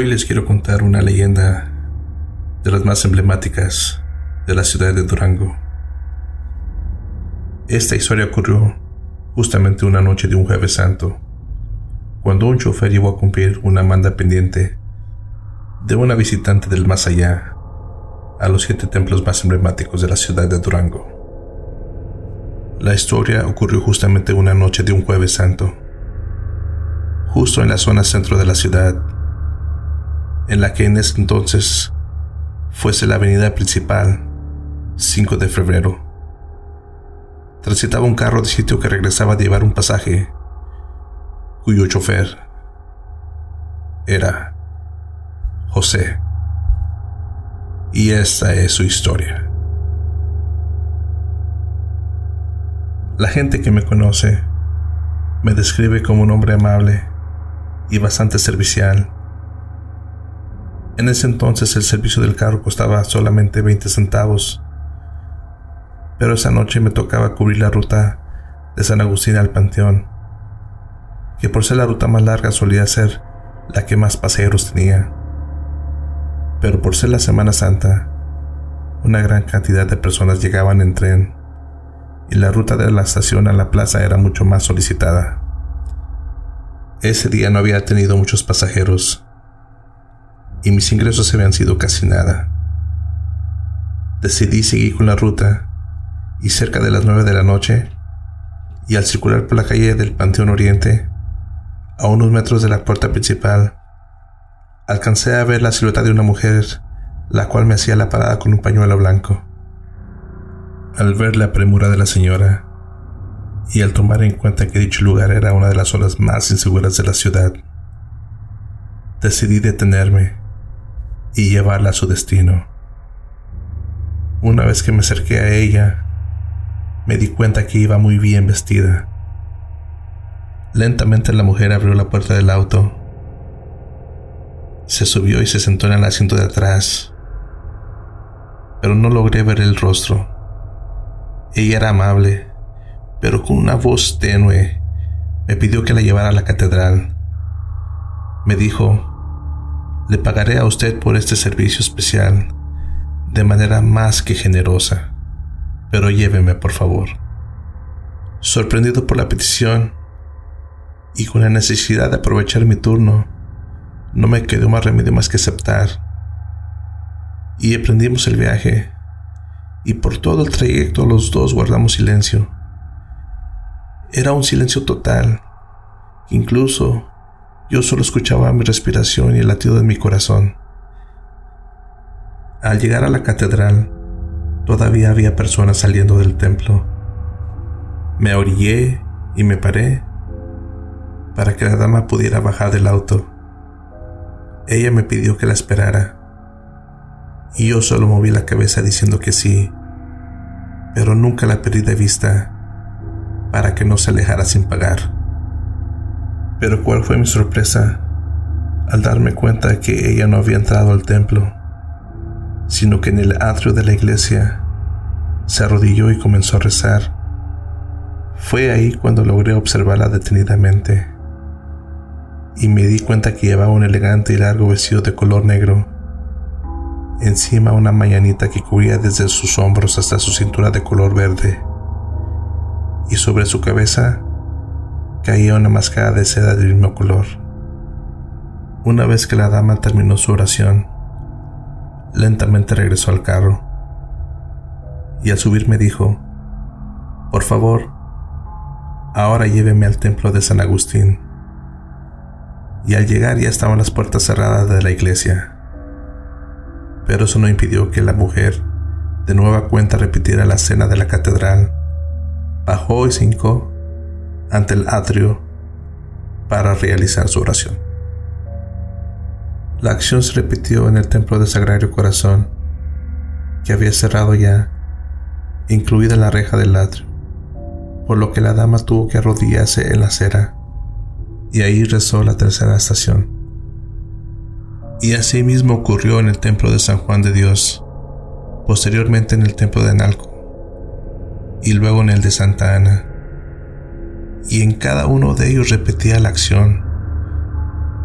Hoy les quiero contar una leyenda de las más emblemáticas de la ciudad de Durango. Esta historia ocurrió justamente una noche de un jueves santo, cuando un chofer llevó a cumplir una manda pendiente de una visitante del más allá a los siete templos más emblemáticos de la ciudad de Durango. La historia ocurrió justamente una noche de un jueves santo, justo en la zona centro de la ciudad, en la que en ese entonces fuese la avenida principal, 5 de febrero. Transitaba un carro de sitio que regresaba a llevar un pasaje, cuyo chofer era José. Y esta es su historia. La gente que me conoce me describe como un hombre amable y bastante servicial. En ese entonces el servicio del carro costaba solamente 20 centavos, pero esa noche me tocaba cubrir la ruta de San Agustín al Panteón, que por ser la ruta más larga solía ser la que más pasajeros tenía. Pero por ser la Semana Santa, una gran cantidad de personas llegaban en tren y la ruta de la estación a la plaza era mucho más solicitada. Ese día no había tenido muchos pasajeros y mis ingresos habían sido casi nada. Decidí seguir con la ruta y cerca de las nueve de la noche y al circular por la calle del Panteón Oriente, a unos metros de la puerta principal, alcancé a ver la silueta de una mujer, la cual me hacía la parada con un pañuelo blanco. Al ver la premura de la señora y al tomar en cuenta que dicho lugar era una de las zonas más inseguras de la ciudad, decidí detenerme y llevarla a su destino. Una vez que me acerqué a ella, me di cuenta que iba muy bien vestida. Lentamente la mujer abrió la puerta del auto, se subió y se sentó en el asiento de atrás, pero no logré ver el rostro. Ella era amable, pero con una voz tenue me pidió que la llevara a la catedral. Me dijo, le pagaré a usted por este servicio especial de manera más que generosa, pero lléveme por favor. Sorprendido por la petición y con la necesidad de aprovechar mi turno, no me quedó más remedio más que aceptar. Y emprendimos el viaje y por todo el trayecto los dos guardamos silencio. Era un silencio total. Incluso yo solo escuchaba mi respiración y el latido de mi corazón. Al llegar a la catedral, todavía había personas saliendo del templo. Me orillé y me paré para que la dama pudiera bajar del auto. Ella me pidió que la esperara y yo solo moví la cabeza diciendo que sí, pero nunca la perdí de vista para que no se alejara sin pagar. Pero cuál fue mi sorpresa al darme cuenta que ella no había entrado al templo, sino que en el atrio de la iglesia se arrodilló y comenzó a rezar. Fue ahí cuando logré observarla detenidamente y me di cuenta que llevaba un elegante y largo vestido de color negro encima una mañanita que cubría desde sus hombros hasta su cintura de color verde, y sobre su cabeza caía una máscara de seda del mismo color. Una vez que la dama terminó su oración, lentamente regresó al carro, y al subir me dijo, Por favor, ahora lléveme al templo de San Agustín. Y al llegar ya estaban las puertas cerradas de la iglesia pero eso no impidió que la mujer de nueva cuenta repitiera la escena de la catedral. Bajó y se hincó ante el atrio para realizar su oración. La acción se repitió en el templo de Sagrario Corazón, que había cerrado ya, incluida la reja del atrio, por lo que la dama tuvo que arrodillarse en la acera, y ahí rezó la tercera estación. Y así mismo ocurrió en el templo de San Juan de Dios, posteriormente en el templo de Analco, y luego en el de Santa Ana. Y en cada uno de ellos repetía la acción.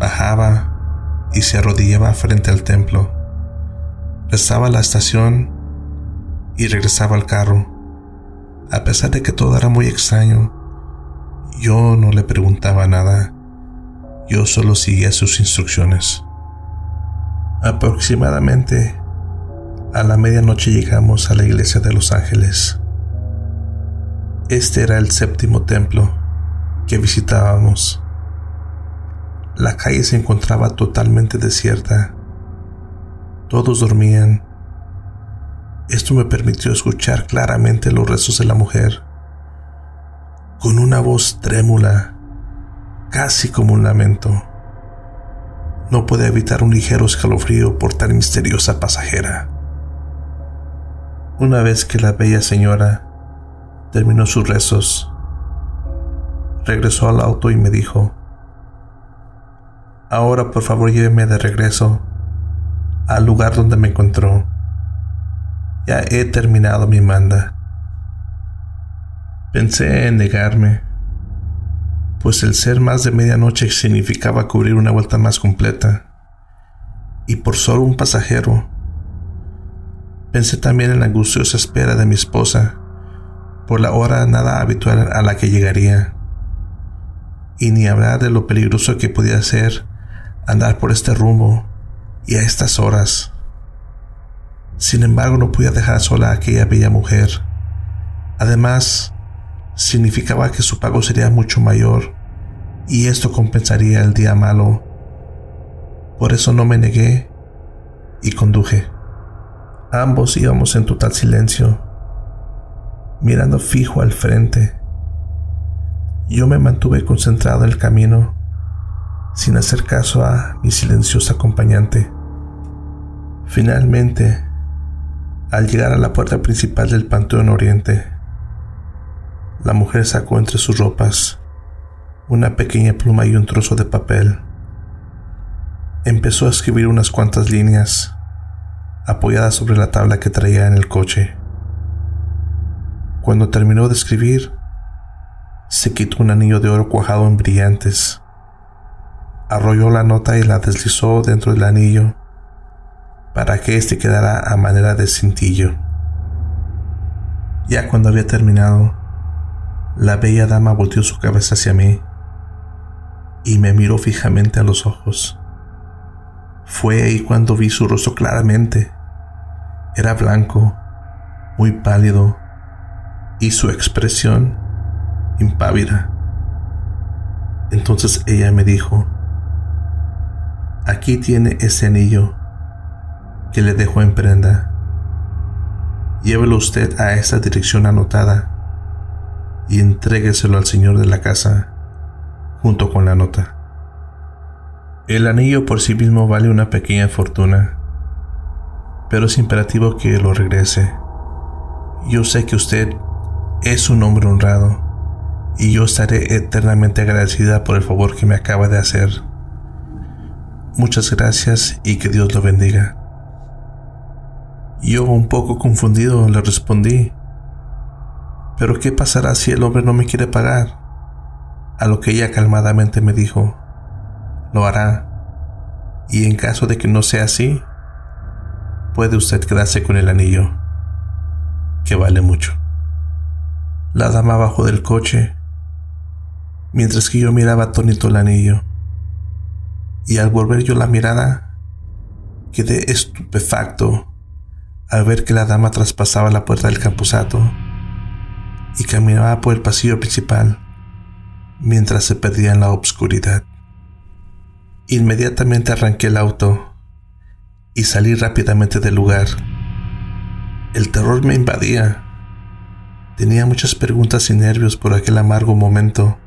Bajaba y se arrodillaba frente al templo. Rezaba la estación y regresaba al carro. A pesar de que todo era muy extraño, yo no le preguntaba nada. Yo solo seguía sus instrucciones. Aproximadamente a la medianoche llegamos a la iglesia de Los Ángeles. Este era el séptimo templo que visitábamos. La calle se encontraba totalmente desierta. Todos dormían. Esto me permitió escuchar claramente los rezos de la mujer, con una voz trémula, casi como un lamento. No pude evitar un ligero escalofrío por tan misteriosa pasajera. Una vez que la bella señora terminó sus rezos, regresó al auto y me dijo, Ahora por favor lléveme de regreso al lugar donde me encontró. Ya he terminado mi manda. Pensé en negarme, pues el ser más de medianoche significaba cubrir una vuelta más completa. Y por solo un pasajero. Pensé también en la angustiosa espera de mi esposa, por la hora nada habitual a la que llegaría. Y ni hablar de lo peligroso que podía ser andar por este rumbo y a estas horas. Sin embargo, no podía dejar sola a aquella bella mujer. Además, significaba que su pago sería mucho mayor y esto compensaría el día malo. Por eso no me negué y conduje. Ambos íbamos en total silencio, mirando fijo al frente. Yo me mantuve concentrado en el camino sin hacer caso a mi silencioso acompañante. Finalmente, al llegar a la puerta principal del Panteón Oriente, la mujer sacó entre sus ropas una pequeña pluma y un trozo de papel. Empezó a escribir unas cuantas líneas apoyadas sobre la tabla que traía en el coche. Cuando terminó de escribir, se quitó un anillo de oro cuajado en brillantes arrolló la nota y la deslizó dentro del anillo para que éste quedara a manera de cintillo. Ya cuando había terminado, la bella dama volteó su cabeza hacia mí y me miró fijamente a los ojos. Fue ahí cuando vi su rostro claramente. Era blanco, muy pálido, y su expresión impávida. Entonces ella me dijo, Aquí tiene ese anillo que le dejo en prenda. Llévelo usted a esta dirección anotada y entrégueselo al señor de la casa junto con la nota. El anillo por sí mismo vale una pequeña fortuna, pero es imperativo que lo regrese. Yo sé que usted es un hombre honrado y yo estaré eternamente agradecida por el favor que me acaba de hacer. Muchas gracias y que Dios lo bendiga. Yo, un poco confundido, le respondí, ¿pero qué pasará si el hombre no me quiere pagar? A lo que ella calmadamente me dijo, lo hará, y en caso de que no sea así, puede usted quedarse con el anillo, que vale mucho. La dama bajó del coche, mientras que yo miraba atónito el anillo y al volver yo la mirada, quedé estupefacto al ver que la dama traspasaba la puerta del camposato y caminaba por el pasillo principal mientras se perdía en la obscuridad. Inmediatamente arranqué el auto y salí rápidamente del lugar. El terror me invadía. Tenía muchas preguntas y nervios por aquel amargo momento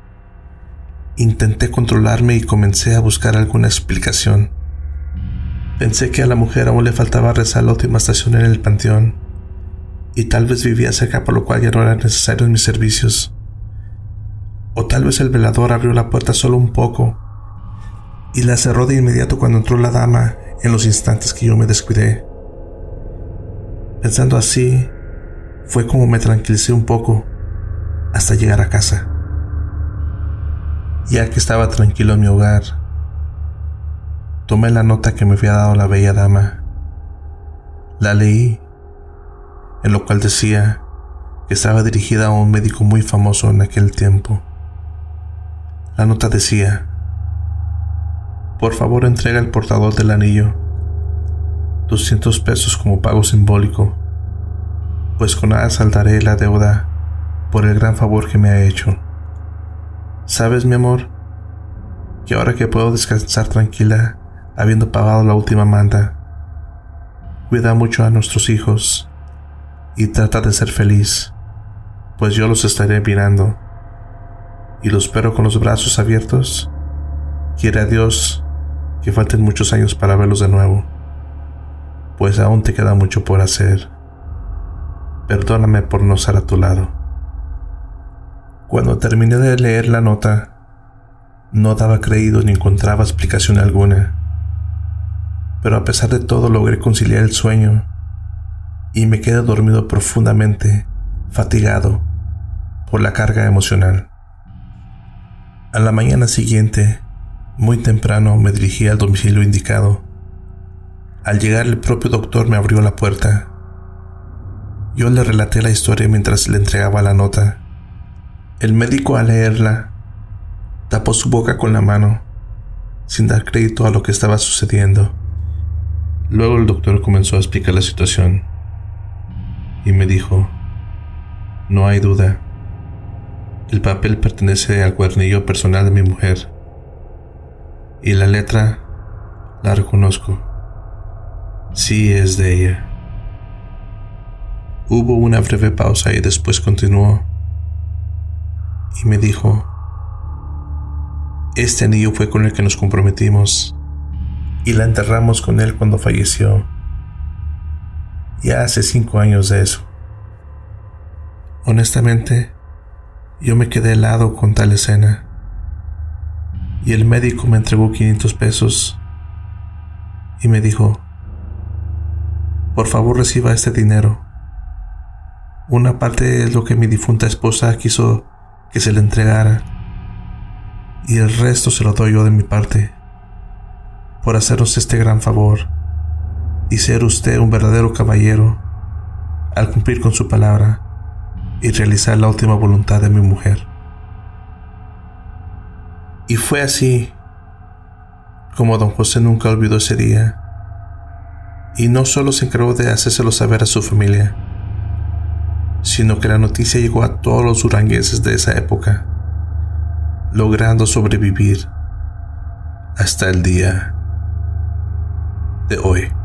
Intenté controlarme y comencé a buscar alguna explicación. Pensé que a la mujer aún le faltaba rezar la última estación en el panteón, y tal vez vivía cerca por lo cual ya no eran necesarios mis servicios. O tal vez el velador abrió la puerta solo un poco y la cerró de inmediato cuando entró la dama en los instantes que yo me descuidé. Pensando así, fue como me tranquilicé un poco hasta llegar a casa. Ya que estaba tranquilo en mi hogar, tomé la nota que me había dado la bella dama. La leí, en lo cual decía que estaba dirigida a un médico muy famoso en aquel tiempo. La nota decía, por favor entrega el portador del anillo 200 pesos como pago simbólico, pues con nada saldaré la deuda por el gran favor que me ha hecho. ¿Sabes, mi amor? Que ahora que puedo descansar tranquila, habiendo pagado la última manda, cuida mucho a nuestros hijos y trata de ser feliz, pues yo los estaré mirando y los espero con los brazos abiertos. Quiere a Dios que falten muchos años para verlos de nuevo, pues aún te queda mucho por hacer. Perdóname por no estar a tu lado. Cuando terminé de leer la nota, no daba creído ni encontraba explicación alguna. Pero a pesar de todo logré conciliar el sueño y me quedé dormido profundamente, fatigado por la carga emocional. A la mañana siguiente, muy temprano, me dirigí al domicilio indicado. Al llegar el propio doctor me abrió la puerta. Yo le relaté la historia mientras le entregaba la nota. El médico al leerla tapó su boca con la mano, sin dar crédito a lo que estaba sucediendo. Luego el doctor comenzó a explicar la situación y me dijo, no hay duda, el papel pertenece al cuernillo personal de mi mujer. Y la letra la reconozco. Sí es de ella. Hubo una breve pausa y después continuó. Y me dijo, este anillo fue con el que nos comprometimos y la enterramos con él cuando falleció. Ya hace cinco años de eso. Honestamente, yo me quedé helado con tal escena. Y el médico me entregó 500 pesos y me dijo, por favor reciba este dinero. Una parte es lo que mi difunta esposa quiso que se le entregara y el resto se lo doy yo de mi parte por hacernos este gran favor y ser usted un verdadero caballero al cumplir con su palabra y realizar la última voluntad de mi mujer. Y fue así como don José nunca olvidó ese día, y no solo se encargó de hacérselo saber a su familia, sino que la noticia llegó a todos los durangueses de esa época, logrando sobrevivir hasta el día de hoy.